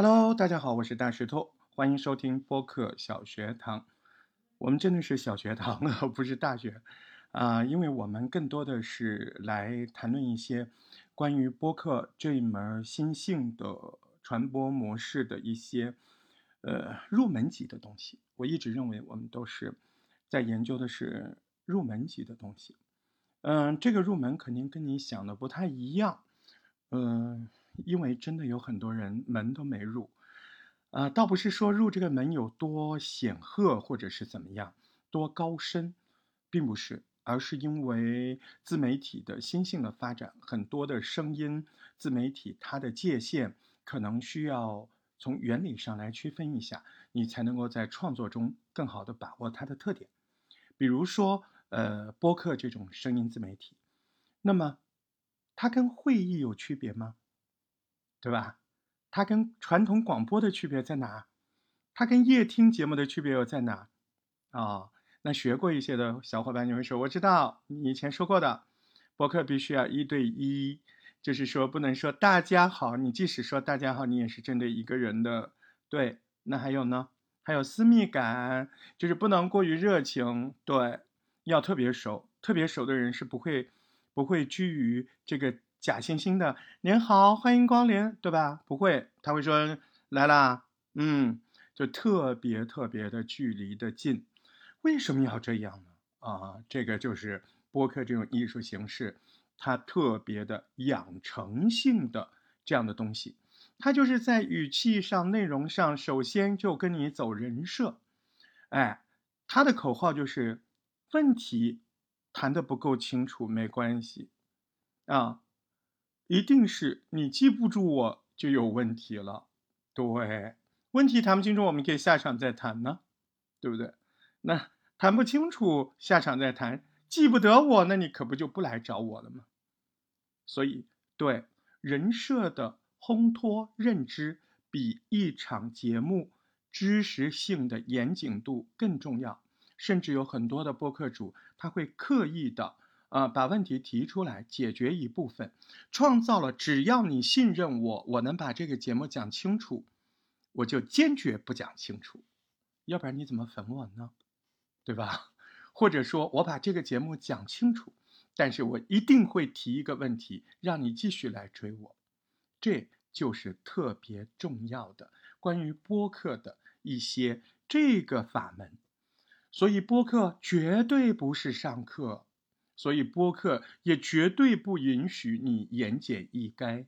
Hello，大家好，我是大石头，欢迎收听播客小学堂。我们真的是小学堂啊，不是大学啊，因为我们更多的是来谈论一些关于播客这一门新兴的传播模式的一些呃入门级的东西。我一直认为我们都是在研究的是入门级的东西。嗯，这个入门肯定跟你想的不太一样。嗯。因为真的有很多人门都没入，啊，倒不是说入这个门有多显赫或者是怎么样，多高深，并不是，而是因为自媒体的新兴的发展，很多的声音自媒体它的界限可能需要从原理上来区分一下，你才能够在创作中更好的把握它的特点。比如说，呃，播客这种声音自媒体，那么它跟会议有区别吗？对吧？它跟传统广播的区别在哪？它跟夜听节目的区别又在哪？啊，那学过一些的小伙伴你会说，我知道你以前说过的，博客必须要一对一，就是说不能说大家好，你即使说大家好，你也是针对一个人的。对，那还有呢？还有私密感，就是不能过于热情。对，要特别熟，特别熟的人是不会不会居于这个。假惺惺的，您好，欢迎光临，对吧？不会，他会说来啦，嗯，就特别特别的距离的近。为什么要这样呢？啊，这个就是播客这种艺术形式，它特别的养成性的这样的东西，它就是在语气上、内容上，首先就跟你走人设。哎，他的口号就是问题谈的不够清楚没关系，啊。一定是你记不住我就有问题了，对，问题谈不清楚，我们可以下场再谈呢，对不对？那谈不清楚，下场再谈，记不得我，那你可不就不来找我了吗？所以，对人设的烘托认知，比一场节目知识性的严谨度更重要，甚至有很多的播客主他会刻意的。啊，把问题提出来，解决一部分，创造了只要你信任我，我能把这个节目讲清楚，我就坚决不讲清楚，要不然你怎么粉我呢？对吧？或者说我把这个节目讲清楚，但是我一定会提一个问题，让你继续来追我，这就是特别重要的关于播客的一些这个法门，所以播客绝对不是上课。所以播客也绝对不允许你言简意赅。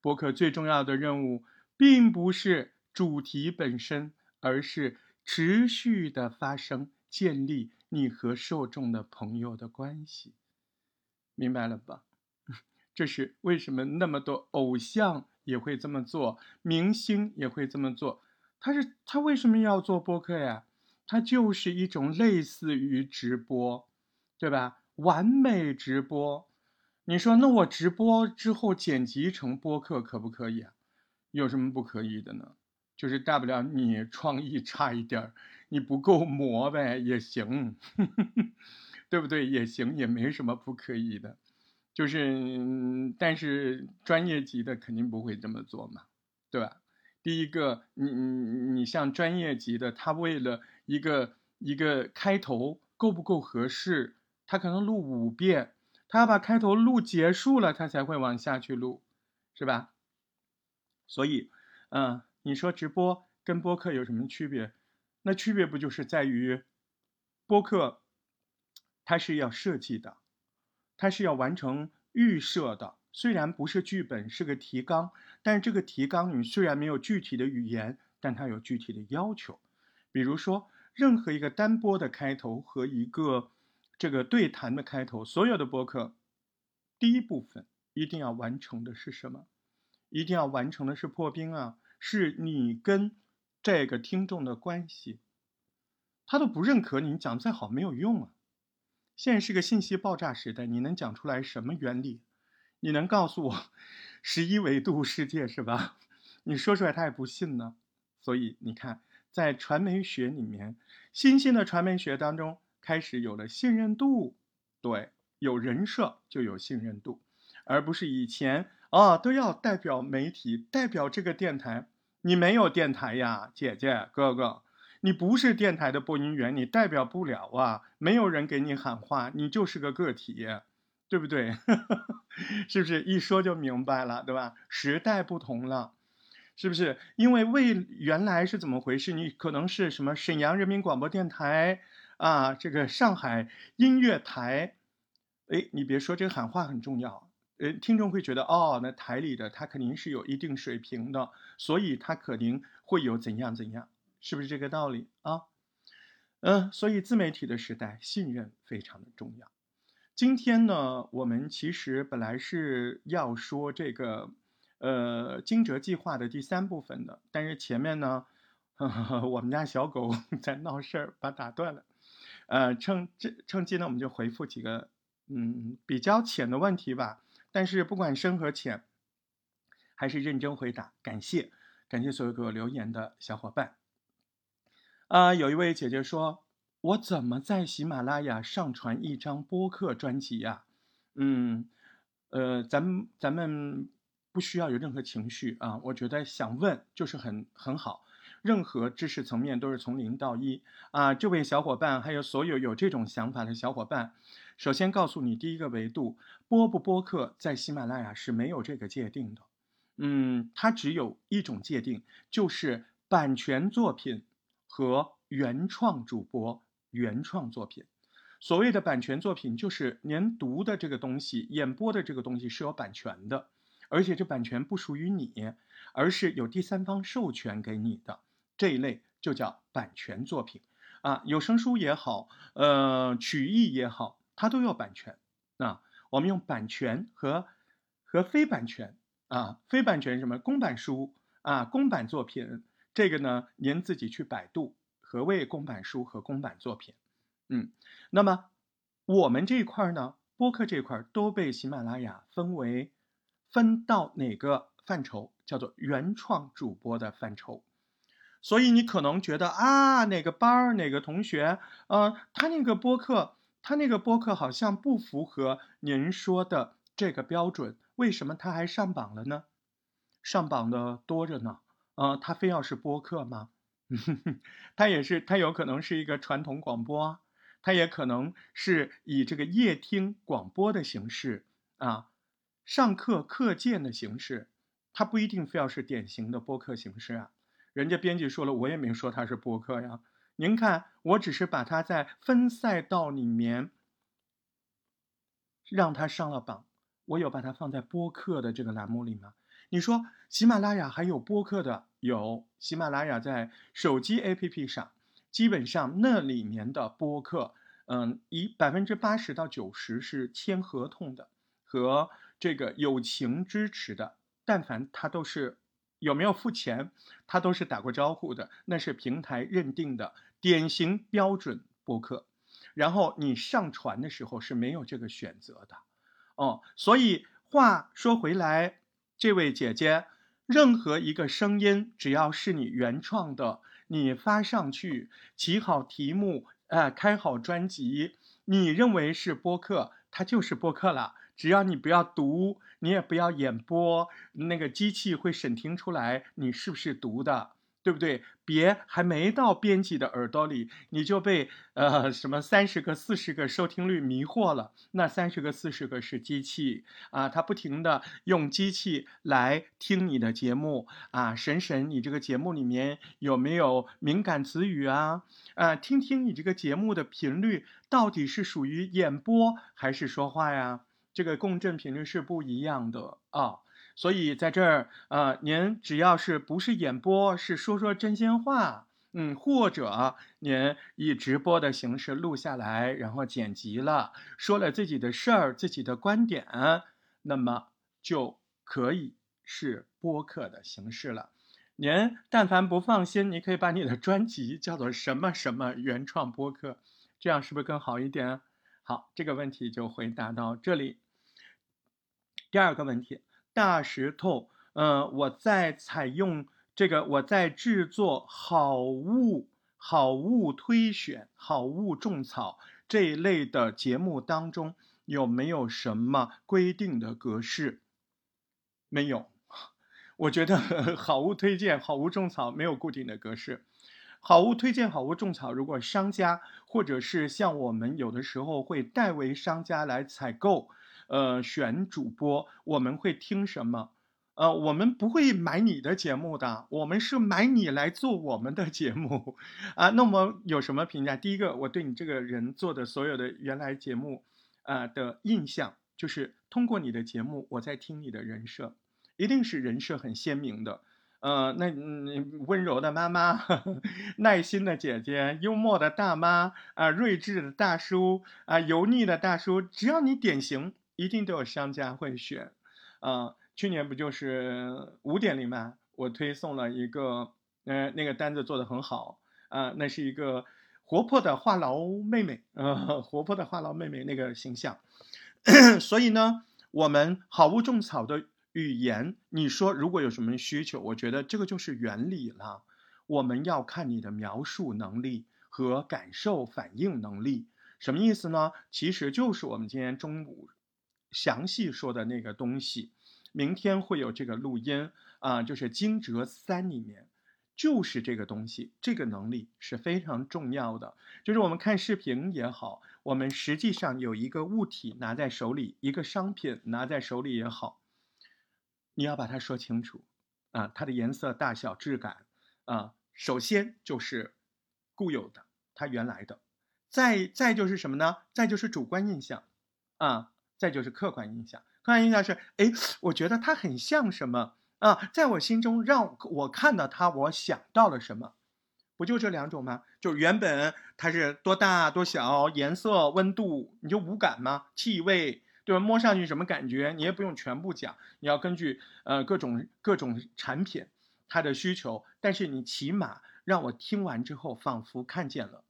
播客最重要的任务，并不是主题本身，而是持续的发生，建立你和受众的朋友的关系。明白了吧？这是为什么那么多偶像也会这么做，明星也会这么做。他是他为什么要做播客呀？他就是一种类似于直播，对吧？完美直播，你说那我直播之后剪辑成播客可不可以啊？有什么不可以的呢？就是大不了你创意差一点儿，你不够磨呗也行，对不对？也行，也没什么不可以的。就是，但是专业级的肯定不会这么做嘛，对吧？第一个，你你你像专业级的，他为了一个一个开头够不够合适？他可能录五遍，他要把开头录结束了，他才会往下去录，是吧？所以，嗯，你说直播跟播客有什么区别？那区别不就是在于，播客它是要设计的，它是要完成预设的。虽然不是剧本，是个提纲，但是这个提纲你虽然没有具体的语言，但它有具体的要求。比如说，任何一个单播的开头和一个。这个对谈的开头，所有的播客，第一部分一定要完成的是什么？一定要完成的是破冰啊！是你跟这个听众的关系，他都不认可你你讲再好没有用啊！现在是个信息爆炸时代，你能讲出来什么原理？你能告诉我十一维度世界是吧？你说出来他也不信呢。所以你看，在传媒学里面，新兴的传媒学当中。开始有了信任度，对，有人设就有信任度，而不是以前啊都要代表媒体、代表这个电台，你没有电台呀，姐姐哥哥，你不是电台的播音员，你代表不了啊，没有人给你喊话，你就是个个体，对不对？是不是一说就明白了，对吧？时代不同了。是不是因为为原来是怎么回事？你可能是什么沈阳人民广播电台啊，这个上海音乐台，哎，你别说这个喊话很重要，呃，听众会觉得哦，那台里的他肯定是有一定水平的，所以他肯定会有怎样怎样，是不是这个道理啊？嗯，所以自媒体的时代，信任非常的重要。今天呢，我们其实本来是要说这个。呃，惊蛰计划的第三部分的，但是前面呢，我们家小狗 在闹事儿，把打断了。呃，趁这趁机呢，我们就回复几个嗯比较浅的问题吧。但是不管深和浅，还是认真回答。感谢感谢所有给我留言的小伙伴。啊，有一位姐姐说，我怎么在喜马拉雅上传一张播客专辑呀？嗯，呃，咱们咱们。不需要有任何情绪啊，我觉得想问就是很很好，任何知识层面都是从零到一啊。这位小伙伴，还有所有有这种想法的小伙伴，首先告诉你，第一个维度，播不播客在喜马拉雅是没有这个界定的，嗯，它只有一种界定，就是版权作品和原创主播原创作品。所谓的版权作品，就是您读的这个东西，演播的这个东西是有版权的。而且这版权不属于你，而是有第三方授权给你的这一类就叫版权作品啊，有声书也好，呃，曲艺也好，它都有版权啊。我们用版权和和非版权啊，非版权什么公版书啊，公版作品，这个呢，您自己去百度何谓公版书和公版作品。嗯，那么我们这一块呢，播客这块都被喜马拉雅分为。分到哪个范畴叫做原创主播的范畴，所以你可能觉得啊，哪个班儿哪个同学，呃，他那个播客，他那个播客好像不符合您说的这个标准，为什么他还上榜了呢？上榜的多着呢，呃，他非要是播客吗？他也是，他有可能是一个传统广播，他也可能是以这个夜听广播的形式啊。上课课件的形式，它不一定非要是典型的播客形式啊。人家编辑说了，我也没说它是播客呀。您看，我只是把它在分赛道里面让它上了榜，我有把它放在播客的这个栏目里吗？你说喜马拉雅还有播客的？有，喜马拉雅在手机 APP 上，基本上那里面的播客，嗯，以百分之八十到九十是签合同的和。这个友情支持的，但凡他都是有没有付钱，他都是打过招呼的，那是平台认定的典型标准播客。然后你上传的时候是没有这个选择的，哦，所以话说回来，这位姐姐，任何一个声音只要是你原创的，你发上去，起好题目，呃，开好专辑，你认为是播客，它就是播客了。只要你不要读，你也不要演播，那个机器会审听出来你是不是读的，对不对？别还没到编辑的耳朵里，你就被呃什么三十个、四十个收听率迷惑了。那三十个、四十个是机器啊，它不停的用机器来听你的节目啊，审审你这个节目里面有没有敏感词语啊，啊，听听你这个节目的频率到底是属于演播还是说话呀？这个共振频率是不一样的啊，所以在这儿啊，您只要是不是演播，是说说真心话，嗯，或者您以直播的形式录下来，然后剪辑了，说了自己的事儿、自己的观点，那么就可以是播客的形式了。您但凡不放心，你可以把你的专辑叫做什么什么原创播客，这样是不是更好一点？好，这个问题就回答到这里。第二个问题，大石头，嗯，我在采用这个，我在制作好物、好物推选、好物种草这一类的节目当中，有没有什么规定的格式？没有，我觉得 好物推荐、好物种草没有固定的格式。好物推荐、好物种草，如果商家或者是像我们有的时候会代为商家来采购，呃，选主播，我们会听什么？呃，我们不会买你的节目的，我们是买你来做我们的节目，啊，那么有什么评价？第一个，我对你这个人做的所有的原来节目，啊的印象，就是通过你的节目，我在听你的人设，一定是人设很鲜明的，呃，那温柔的妈妈，耐心的姐姐，幽默的大妈，啊，睿智的大叔，啊，油腻的大叔，只要你典型，一定都有商家会选，啊。去年不就是五点零嘛？我推送了一个，呃，那个单子做的很好啊，那是一个活泼的话痨妹妹，呃，活泼的话痨妹妹那个形象。所以呢，我们好物种草的语言，你说如果有什么需求，我觉得这个就是原理了。我们要看你的描述能力和感受反应能力，什么意思呢？其实就是我们今天中午详细说的那个东西。明天会有这个录音啊，就是惊蛰三里面，就是这个东西，这个能力是非常重要的。就是我们看视频也好，我们实际上有一个物体拿在手里，一个商品拿在手里也好，你要把它说清楚啊，它的颜色、大小、质感啊，首先就是固有的，它原来的，再再就是什么呢？再就是主观印象啊，再就是客观印象。客观印象是，哎，我觉得它很像什么啊？在我心中，让我看到它，我想到了什么？不就这两种吗？就原本它是多大多小，颜色、温度，你就无感吗？气味，对吧？摸上去什么感觉？你也不用全部讲，你要根据呃各种各种产品它的需求，但是你起码让我听完之后，仿佛看见了。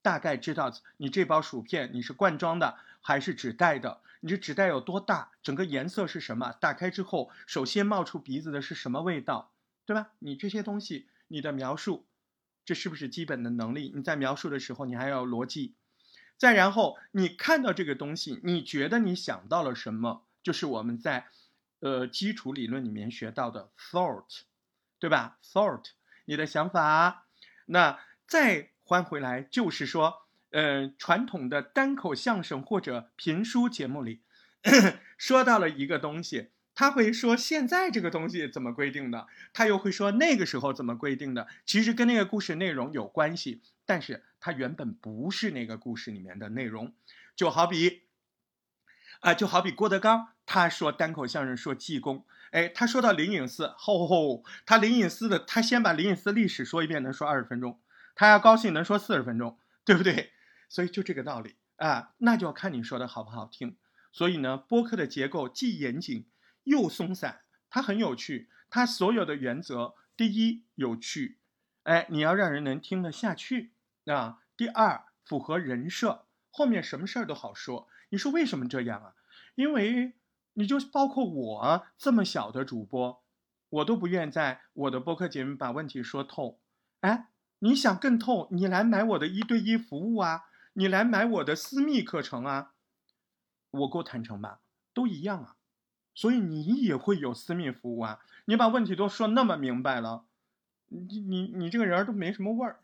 大概知道你这包薯片你是罐装的还是纸袋的？你这纸袋有多大？整个颜色是什么？打开之后，首先冒出鼻子的是什么味道？对吧？你这些东西，你的描述，这是不是基本的能力？你在描述的时候，你还要逻辑。再然后，你看到这个东西，你觉得你想到了什么？就是我们在呃基础理论里面学到的 thought，对吧？thought，你的想法。那再。换回来就是说，呃，传统的单口相声或者评书节目里，说到了一个东西，他会说现在这个东西怎么规定的，他又会说那个时候怎么规定的，其实跟那个故事内容有关系，但是它原本不是那个故事里面的内容，就好比，啊，就好比郭德纲他说单口相声说济公，哎，他说到灵隐寺，吼吼，他灵隐寺的，他先把灵隐寺历史说一遍，能说二十分钟。他要高兴能说四十分钟，对不对？所以就这个道理啊，那就要看你说的好不好听。所以呢，播客的结构既严谨又松散，它很有趣。它所有的原则，第一有趣，哎，你要让人能听得下去啊。第二符合人设，后面什么事儿都好说。你说为什么这样啊？因为你就包括我这么小的主播，我都不愿在我的播客节目把问题说透，哎。你想更透，你来买我的一对一服务啊，你来买我的私密课程啊，我够坦诚吧，都一样啊，所以你也会有私密服务啊。你把问题都说那么明白了，你你你这个人都没什么味儿，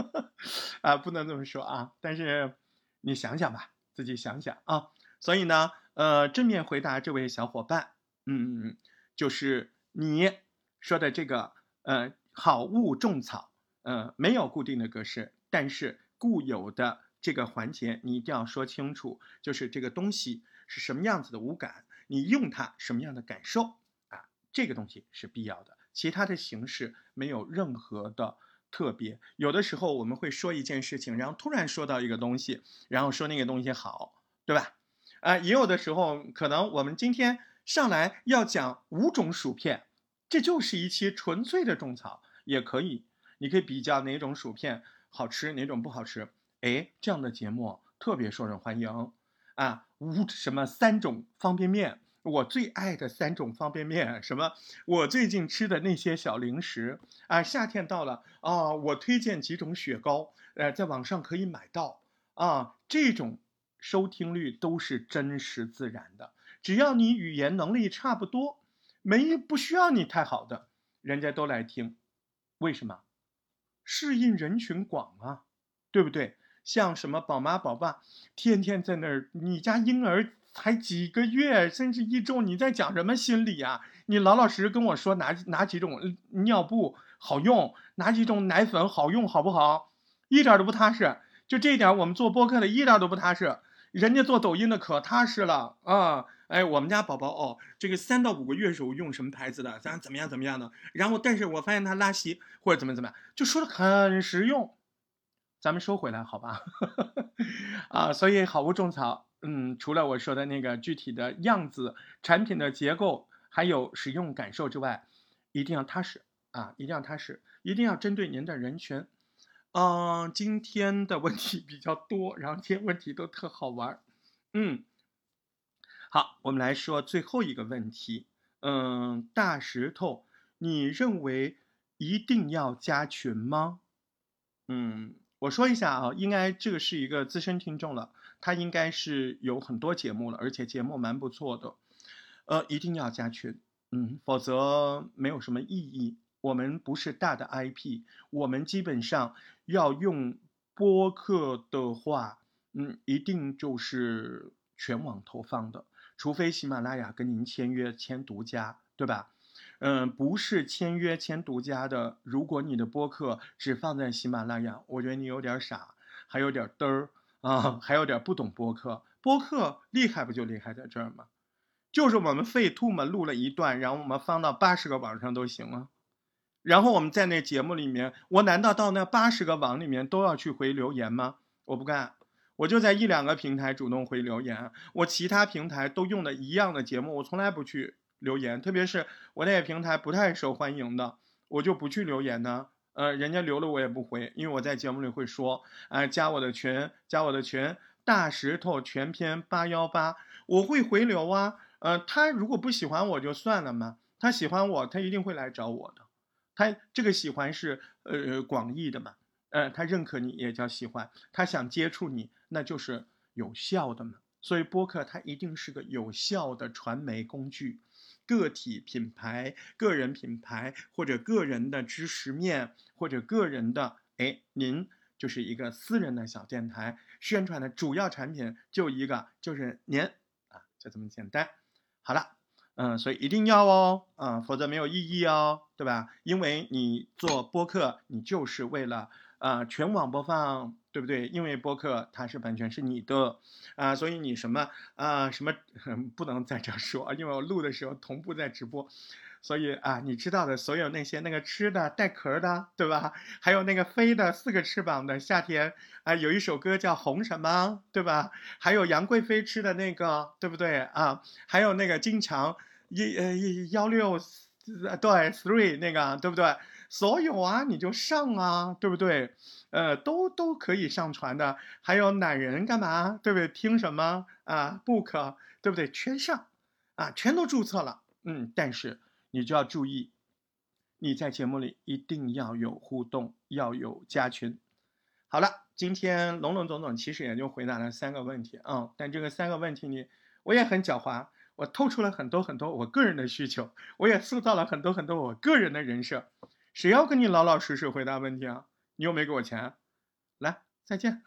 啊，不能这么说啊。但是你想想吧，自己想想啊。所以呢，呃，正面回答这位小伙伴，嗯嗯，就是你说的这个，呃，好物种草。呃，没有固定的格式，但是固有的这个环节你一定要说清楚，就是这个东西是什么样子的无感，你用它什么样的感受啊？这个东西是必要的，其他的形式没有任何的特别。有的时候我们会说一件事情，然后突然说到一个东西，然后说那个东西好，对吧？啊，也有的时候可能我们今天上来要讲五种薯片，这就是一期纯粹的种草，也可以。你可以比较哪种薯片好吃，哪种不好吃。哎，这样的节目特别受人欢迎啊！五什么三种方便面，我最爱的三种方便面，什么我最近吃的那些小零食啊！夏天到了啊，我推荐几种雪糕，呃，在网上可以买到啊。这种收听率都是真实自然的，只要你语言能力差不多，没不需要你太好的，人家都来听，为什么？适应人群广啊，对不对？像什么宝妈宝爸，天天在那儿，你家婴儿才几个月，甚至一周，你在讲什么心理啊？你老老实实跟我说哪哪几种尿布好用，哪几种奶粉好用，好不好？一点都不踏实。就这一点，我们做播客的一点都不踏实，人家做抖音的可踏实了啊！哎，我们家宝宝哦，这个三到五个月时候用什么牌子的，咱怎么样怎么样的？然后，但是我发现他拉稀或者怎么怎么样，就说的很实用。咱们收回来好吧？啊，所以好物种草，嗯，除了我说的那个具体的样子、产品的结构，还有使用感受之外，一定要踏实啊，一定要踏实，一定要针对您的人群。嗯，今天的问题比较多，然后这些问题都特好玩儿嗯，好，我们来说最后一个问题。嗯，大石头，你认为一定要加群吗？嗯，我说一下啊，应该这个是一个资深听众了，他应该是有很多节目了，而且节目蛮不错的。呃，一定要加群，嗯，否则没有什么意义。我们不是大的 IP，我们基本上要用播客的话，嗯，一定就是全网投放的，除非喜马拉雅跟您签约签独家，对吧？嗯，不是签约签独家的，如果你的播客只放在喜马拉雅，我觉得你有点傻，还有点嘚儿啊，还有点不懂播客。播客厉害不就厉害在这儿吗？就是我们费兔嘛，录了一段，然后我们放到八十个网上都行啊。然后我们在那节目里面，我难道到那八十个网里面都要去回留言吗？我不干，我就在一两个平台主动回留言。我其他平台都用的一样的节目，我从来不去留言。特别是我那个平台不太受欢迎的，我就不去留言呢。呃，人家留了我也不回，因为我在节目里会说，哎，加我的群，加我的群，大石头全篇八幺八，我会回流啊。呃，他如果不喜欢我就算了嘛，他喜欢我，他一定会来找我的。他这个喜欢是呃广义的嘛，呃，他认可你也叫喜欢，他想接触你那就是有效的嘛。所以播客它一定是个有效的传媒工具，个体品牌、个人品牌或者个人的知识面或者个人的，哎，您就是一个私人的小电台，宣传的主要产品就一个，就是您啊，就这么简单。好了。嗯，所以一定要哦，嗯，否则没有意义哦，对吧？因为你做播客，你就是为了呃全网播放，对不对？因为播客它是版权是你的，啊，所以你什么啊什么不能在这说，因为我录的时候同步在直播，所以啊，你知道的所有那些那个吃的带壳的，对吧？还有那个飞的四个翅膀的夏天啊，有一首歌叫红什么，对吧？还有杨贵妃吃的那个，对不对啊？还有那个金强。一呃一幺六，对，three 那个对不对？所有啊，你就上啊，对不对？呃，都都可以上传的。还有懒人干嘛？对不对？听什么啊？book 对不对？全上啊，全都注册了。嗯，但是你就要注意，你在节目里一定要有互动，要有加群。好了，今天龙龙总总其实也就回答了三个问题啊，但这个三个问题你，我也很狡猾。我透出了很多很多我个人的需求，我也塑造了很多很多我个人的人设。谁要跟你老老实实回答问题啊？你又没给我钱，来，再见。